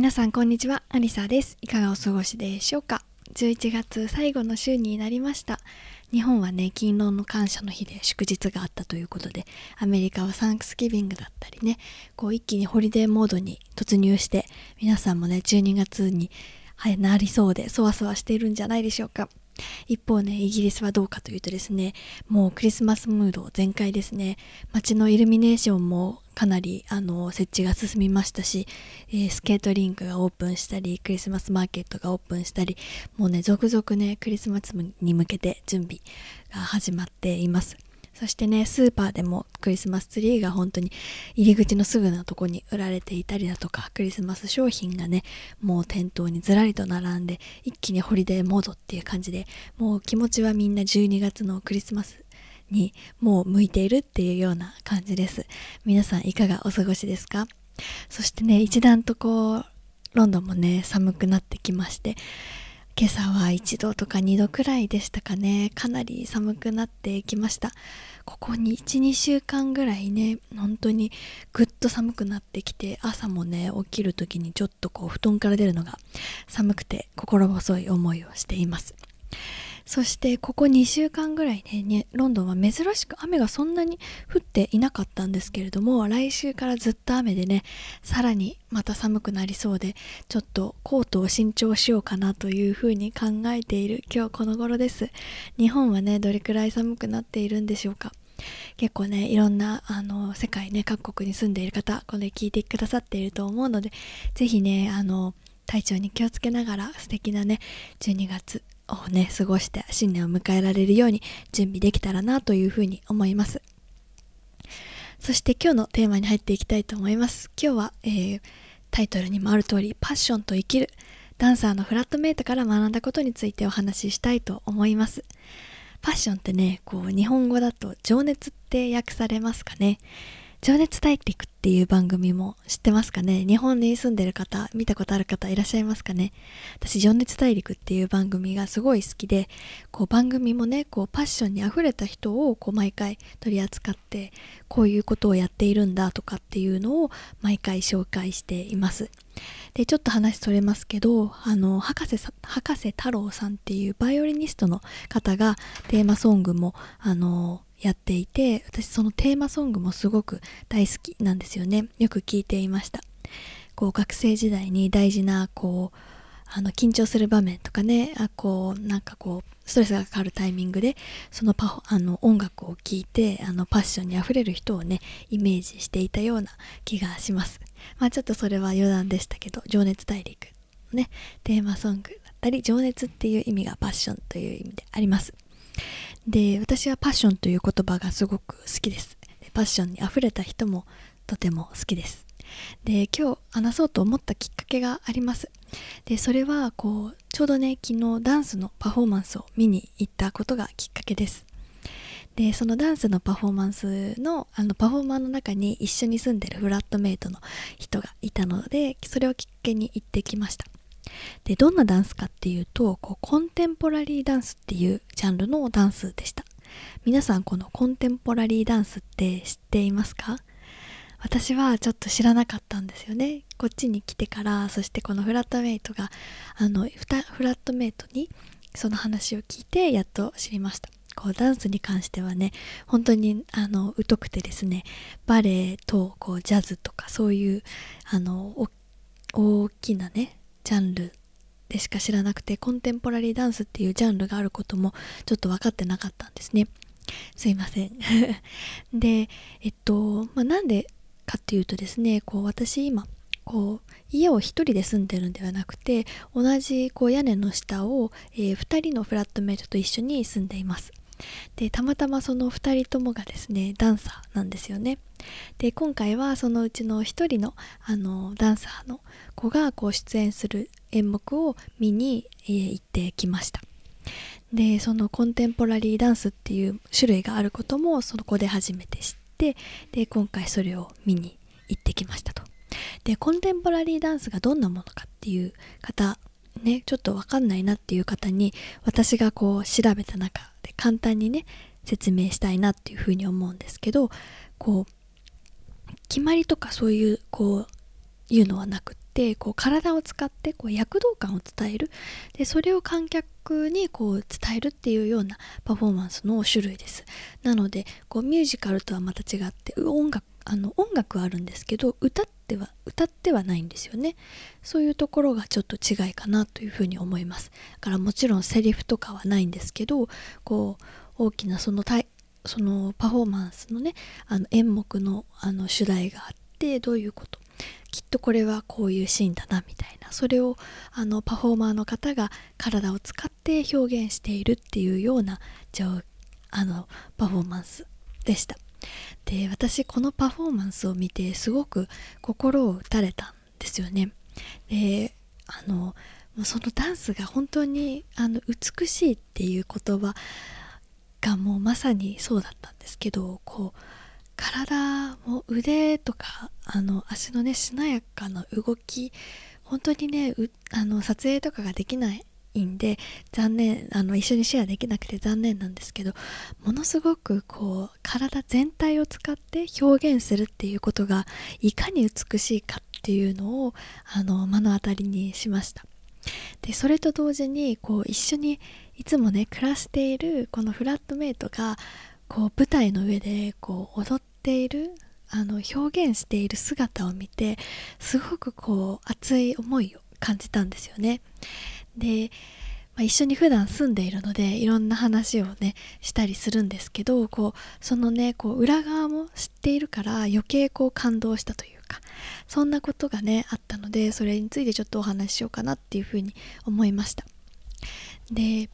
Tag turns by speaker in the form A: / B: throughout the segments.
A: 皆さんこんにちはアリサですいかがお過ごしでしょうか？11月最後の週になりました日本はね勤労の感謝の日で祝日があったということでアメリカはサンクスギビングだったりねこう一気にホリデーモードに突入して皆さんもね12月にはい、なりそうで、そわそわしているんじゃないでしょうか。一方ね、イギリスはどうかというとですね、もうクリスマスムード全開ですね。街のイルミネーションもかなりあの設置が進みましたし、えー、スケートリンクがオープンしたり、クリスマスマーケットがオープンしたり、もうね、続々ね、クリスマスに向けて準備が始まっています。そしてね、スーパーでもクリスマスツリーが本当に入り口のすぐのとこに売られていたりだとか、クリスマス商品がね、もう店頭にずらりと並んで、一気にホリデーモードっていう感じで、もう気持ちはみんな12月のクリスマスにもう向いているっていうような感じです。皆さんいかがお過ごしですか？そしてね、一段とこう、ロンドンもね、寒くなってきまして、今朝は1度とか2度くらいでしたかね。かなり寒くなってきました。ここに12週間ぐらいね本当にぐっと寒くなってきて朝もね起きる時にちょっとこう布団から出るのが寒くて心細い思いをしています。そしてここ2週間ぐらいねロンドンは珍しく雨がそんなに降っていなかったんですけれども来週からずっと雨でねさらにまた寒くなりそうでちょっとコートを新調しようかなというふうに考えている今日この頃です。日本はねどれくらい寒くなっているんでしょうか。結構ねいろんなあの世界ね各国に住んでいる方これ聞いてくださっていると思うので是非ねあの体調に気をつけながら素敵なね12月をね過ごして新年を迎えられるように準備できたらなというふうに思います。そして今日のテーマに入っていきたいと思います。今日は、えー、タイトルにもある通りパッションと生きるダンサーのフラットメイトから学んだことについてお話ししたいと思います。パッションってねこう日本語だと情熱って訳されますかね。情熱大陸っていう番組も知ってますかね？日本に住んでる方、見たことある方いらっしゃいますかね？私、情熱大陸っていう番組がすごい好きで、こう番組もね、こうパッションに溢れた人をこう毎回取り扱って、こういうことをやっているんだとかっていうのを毎回紹介しています。で、ちょっと話それますけど、あの、博士、博士太郎さんっていうバイオリニストの方がテーマソングも、あの、やっていて私そのテーマソングもすごく大好きなんですよね。よく聞いていました。こう学生時代に大事なこうあの緊張する場面とかねあこうなんかこうストレスがかかるタイミングでそのパあの音楽を聴いてあのパッションにあふれる人をねイメージしていたような気がします。まあちょっとそれは余談でしたけど情熱大陸ねテーマソングだったり情熱っていう意味がパッションという意味であります。で私はパッションという言葉がすごく好きです。パッションにあふれた人もとても好きです。で今日話そうと思ったきっかけがあります。でそれはこうちょうどね昨日ダンスのパフォーマンスを見に行ったことがきっかけです。でそのダンスのパフォーマンスのあのパフォーマーの中に一緒に住んでるフラットメイトの人がいたのでそれをきっかけに行ってきました。でどんなダンスかっていうとこうコンテンポラリーダンスっていうジャンルのダンスでした。皆さんこのコンテンポラリーダンスって知っていますか？私はちょっと知らなかったんですよね。こっちに来てからそしてこのフラットメイトがあのフラットメイトにその話を聞いてやっと知りました。こうダンスに関してはね本当にあの疎くてですねバレエとこうジャズとかそういうあの大きなねジャンルでしか知らなくてコンテンポラリーダンスっていうジャンルがあることもちょっと分かってなかったんですね。すいません。でえっと、まあ、なんでかっていうとですねこう私今こう家を1人で住んでるんではなくて同じこう屋根の下を、えー、2人のフラットメイトと一緒に住んでいます。でたまたまその2人ともがですねダンサーなんですよね。で今回はそのうちの一人のあのダンサーの子がこう出演する演目を見に、えー、行ってきました。でそのコンテンポラリーダンスっていう種類があることもそこで初めて知ってで今回それを見に行ってきましたと。でコンテンポラリーダンスがどんなものかっていう方ねちょっと分かんないなっていう方に私がこう調べた中で簡単にね説明したいなっていうふうに思うんですけどこう決まりとかそういうこういうのはなくってこう体を使ってこう躍動感を伝える。でそれを観客にこう伝えるっていうようなパフォーマンスの種類です。なのでこうミュージカルとはまた違って音楽あの音楽はあるんですけど歌っては歌ってはないんですよね。そういうところがちょっと違いかなというふうに思います。だからもちろんセリフとかはないんですけどこう大きなそのそのパフォーマンスのねあの演目のあの主題があってどういうこと？きっとこれはこういうシーンだなみたいな。それをあのパフォーマーの方が体を使って表現しているっていうようなあのパフォーマンスでした。で私このパフォーマンスを見てすごく心を打たれたんですよね。であのそのダンスが本当にあの美しいっていう言葉がもうまさにそうだったんですけどこう体も腕とかあの足のねしなやかな動き本当にねあの撮影とかができないんで残念あの一緒にシェアできなくて残念なんですけどものすごくこう体全体を使って表現するっていうことがいかに美しいかっていうのをあの目の当たりにしました。でそれと同時にこう一緒にいつもね暮らしているこのフラットメイトがこう舞台の上でこう踊っているあの表現している姿を見てすごくこう熱い思いを感じたんですよね。で、まあ、一緒に普段住んでいるのでいろんな話をねしたりするんですけどこうそのねこう裏側も知っているから余計こう感動したというかそんなことがねあったのでそれについてちょっとお話ししようかなっていうふうに思いました。で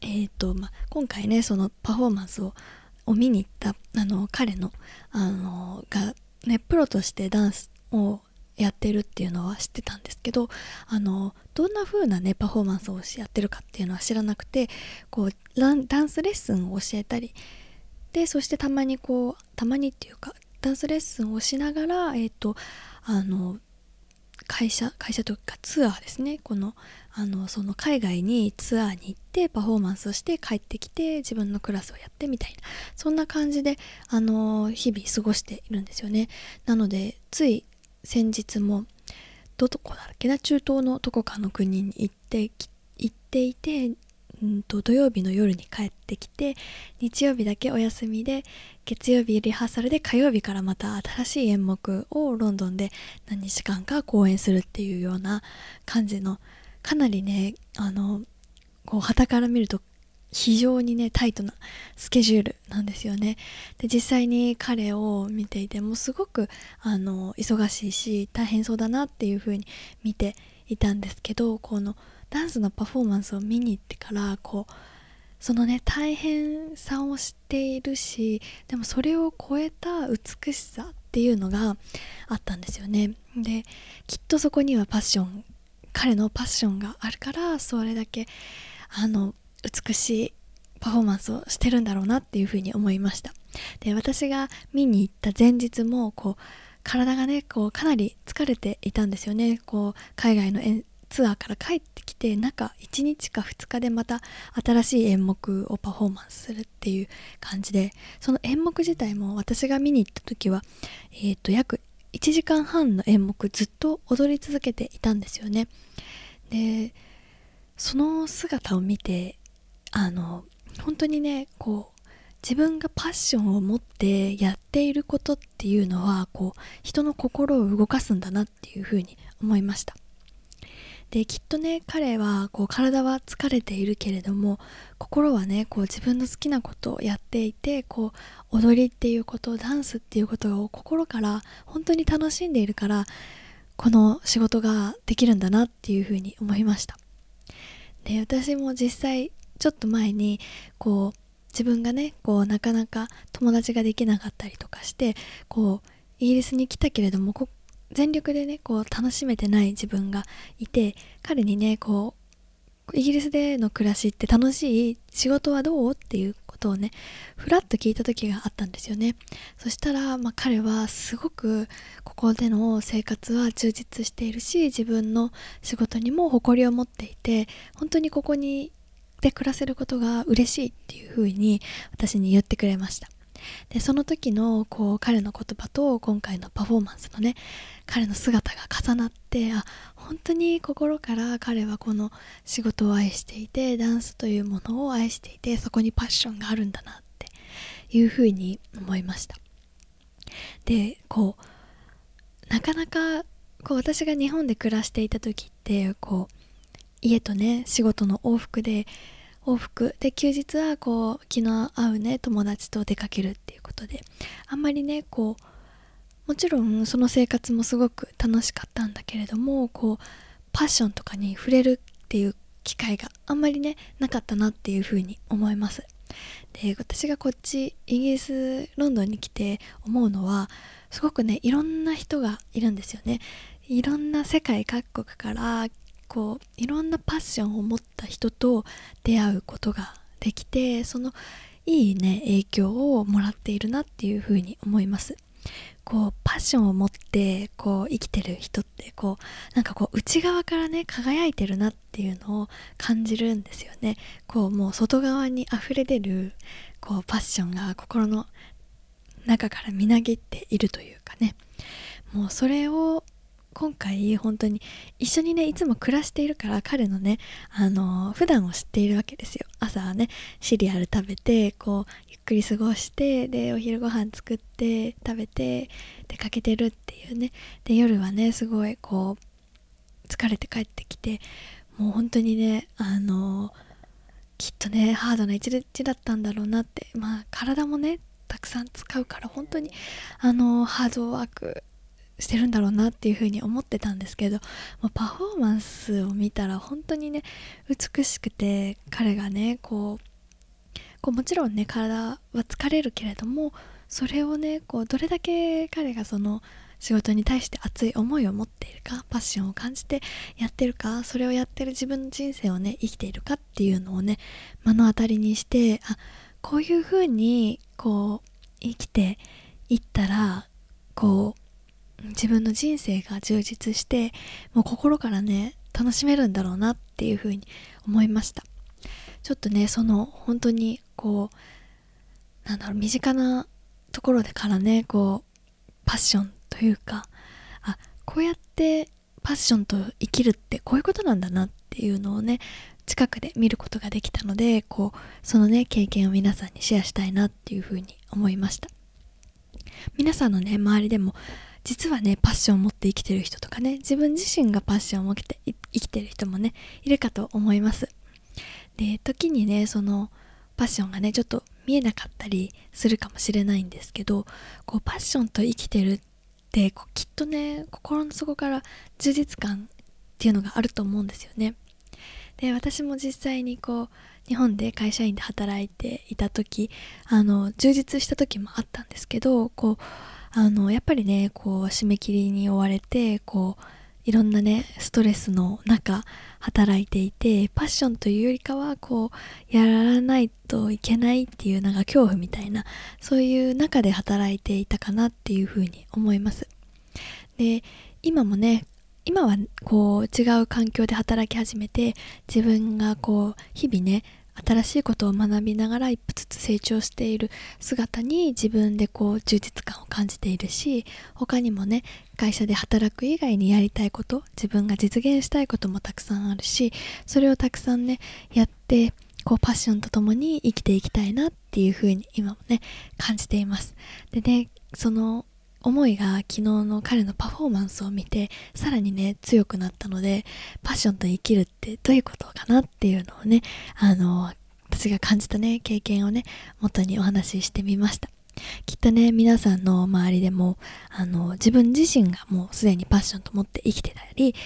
A: えーとまあ、今回ねそのパフォーマンスを見に行ったあの彼のあのが、ね、プロとしてダンスをやってるっていうのは知ってたんですけどあのどんな風なねパフォーマンスをやってるかっていうのは知らなくてこうダンスレッスンを教えたりでそしてたまにこうたまにっていうかダンスレッスンをしながらえっ、ー、とあの会社会社というかツアーですね。このあのその海外にツアーに行ってパフォーマンスをして帰ってきて自分のクラスをやってみたいなそんな感じであの日々過ごしているんですよね。なのでつい先日もどこだっけな？中東のどこかの国に行って行っていてうんと土曜日の夜に帰ってきて日曜日だけお休みで月曜日リハーサルで火曜日からまた新しい演目をロンドンで何日間か公演するっていうような感じのかなりねあのこう旗から見ると非常にねタイトなスケジュールなんですよね。で実際に彼を見ていてもすごくあの忙しいし大変そうだなっていう風に見ていたんですけどこのダンスのパフォーマンスを見に行ってからこうそのね大変さを知っているしでもそれを超えた美しさっていうのがあったんですよね。できっとそこにはパッション彼のパッションがあるからそれだけあの美しいパフォーマンスをしてるんだろうなっていうふうに思いました。で私が見に行った前日もこう体がねこうかなり疲れていたんですよね。こう海外のツアーから帰ってきて中1日か2日でまた新しい演目をパフォーマンスするっていう感じでその演目自体も私が見に行った時は、えー、と約1時間半の演目ずっと踊り続けていたんですよね。でその姿を見てあの本当にねこう自分がパッションを持ってやっていることっていうのはこう人の心を動かすんだなっていうふうに思いました。できっとね彼はこう体は疲れているけれども心はねこう自分の好きなことをやっていてこう踊りっていうことダンスっていうことを心から本当に楽しんでいるからこの仕事ができるんだなっていうふうに思いました。で私も実際ちょっと前にこう自分がねこうなかなか友達ができなかったりとかしてこうイギリスに来たけれどもこ全力でねこう楽しめてない自分がいて彼にねこうイギリスでの暮らしって楽しい仕事はどう？っていうことをねふらっと聞いた時があったんですよね。そしたら、まあ、彼はすごくここでの生活は充実しているし自分の仕事にも誇りを持っていて本当にここにで暮らせることが嬉しいっていうふうに私に言ってくれました。でその時のこう彼の言葉と今回のパフォーマンスのね彼の姿が重なってあ本当に心から彼はこの仕事を愛していてダンスというものを愛していてそこにパッションがあるんだなっていうふうに思いました。でこうなかなかこう私が日本で暮らしていた時ってこう家とね仕事の往復で往復。で休日はこう気の合うね友達と出かけるっていうことであんまりねこうもちろんその生活もすごく楽しかったんだけれどもこうパッションとかに触れるっていう機会があんまりねなかったなっていうふうに思います。で私がこっちイギリスロンドンに来て思うのはすごくねいろんな人がいるんですよね。いろんな世界各国からこういろんなパッションを持った人と出会うことができてそのいいね影響をもらっているなっていうふうに思います。こうパッションを持ってこう生きてる人ってこうなんかこう内側からね輝いてるなっていうのを感じるんですよね。こうもう外側に溢れ出るこうパッションが心の中からみなぎっているというかね。もうそれを今回本当に一緒にねいつも暮らしているから彼のねあの普段を知っているわけですよ。朝はねシリアル食べてこうゆっくり過ごしてでお昼ご飯作って食べて出かけてるっていうね。で夜はねすごいこう疲れて帰ってきてもう本当にねあのきっとねハードな一日だったんだろうなって。まあ体もねたくさん使うから本当にあのハードワークしてるんだろうなっていうふうに思ってたんですけどもうパフォーマンスを見たら本当にね美しくて彼がねこうこうもちろんね体は疲れるけれどもそれをねこうどれだけ彼がその仕事に対して熱い思いを持っているかパッションを感じてやってるかそれをやってる自分の人生をね生きているかっていうのをね目の当たりにしてあこういうふうにこう生きていったらこう自分の人生が充実してもう心からね楽しめるんだろうなっていうふうに思いました。ちょっとねその本当にこうなんだろう身近なところでからねこうパッションというかあこうやってパッションと生きるってこういうことなんだなっていうのをね近くで見ることができたのでこうそのね経験を皆さんにシェアしたいなっていうふうに思いました。皆さんのね周りでも実はねパッションを持って生きてる人とかね自分自身がパッションを持って生きてる人もねいるかと思います。で時にねそのパッションがねちょっと見えなかったりするかもしれないんですけどこうパッションと生きてるってこうきっとね心の底から充実感っていうのがあると思うんですよね。で私も実際にこう日本で会社員で働いていた時あの充実した時もあったんですけどこうあのやっぱりねこう締め切りに追われてこういろんなねストレスの中働いていてパッションというよりかはこうやらないといけないっていうなんか恐怖みたいなそういう中で働いていたかなっていうふうに思います。で今もね今はこう違う環境で働き始めて自分がこう日々ね新しいことを学びながら一歩ずつ成長している姿に自分でこう充実感を感じているし他にもね会社で働く以外にやりたいこと自分が実現したいこともたくさんあるしそれをたくさんねやってこうパッションとともに生きていきたいなっていうふうに今もね感じています。でねその思いが昨日の彼のパフォーマンスを見てさらにね強くなったのでパッションと生きるってどういうことかなっていうのをねあの私が感じたね経験をね元にお話ししてみました。きっとね皆さんの周りでもあの自分自身がもうすでにパッションと思って生きてたり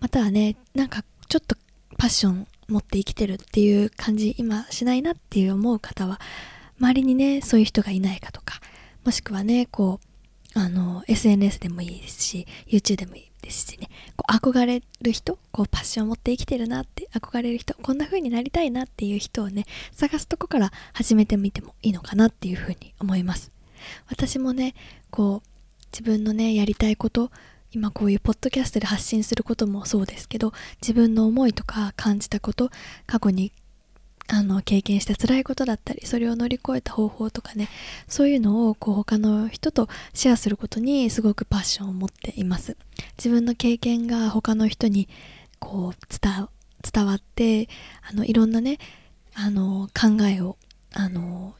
A: またはねなんかちょっとパッション持って生きてるっていう感じ今しないなっていう思う方は周りにねそういう人がいないかとかもしくはねこうあの SNS でもいいですし YouTube でもいいですしね。こう憧れる人こうパッションを持って生きてるなって憧れる人こんな風になりたいなっていう人をね探すとこから始めてみてもいいのかなっていう風に思います。私もねこう自分のねやりたいこと今こういうポッドキャストで発信することもそうですけど自分の思いとか感じたこと過去にあの経験した辛いことだったりそれを乗り越えた方法とかねそういうのをこう他の人とシェアすることにすごくパッションを持っています。自分の経験が他の人にこう伝伝わってあのいろんなねあの考えをあの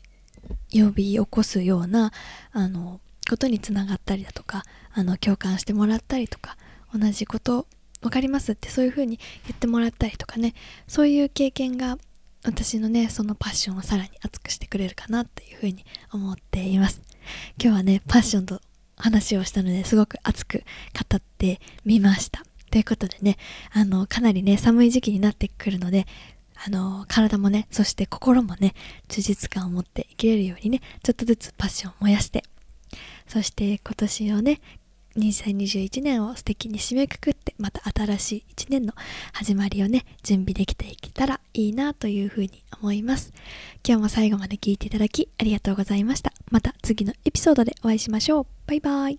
A: 呼び起こすようなあのことにつながったりだとかあの共感してもらったりとか同じこと分かりますってそういう風に言ってもらったりとかねそういう経験が私のねそのパッションをさらに熱くしてくれるかなっていう風に思っています。今日はねパッションと話をしたのですごく熱く語ってみました。ということでねあのかなりね寒い時期になってくるのであの体もねそして心もね充実感を持って生きれるようにねちょっとずつパッションを燃やして。そして今年をね2021年を素敵に締めくくってまた新しい1年の始まりをね準備できていけたらいいなというふうに思います。今日も最後まで聞いていただきありがとうございました。また次のエピソードでお会いしましょう。バイバイ。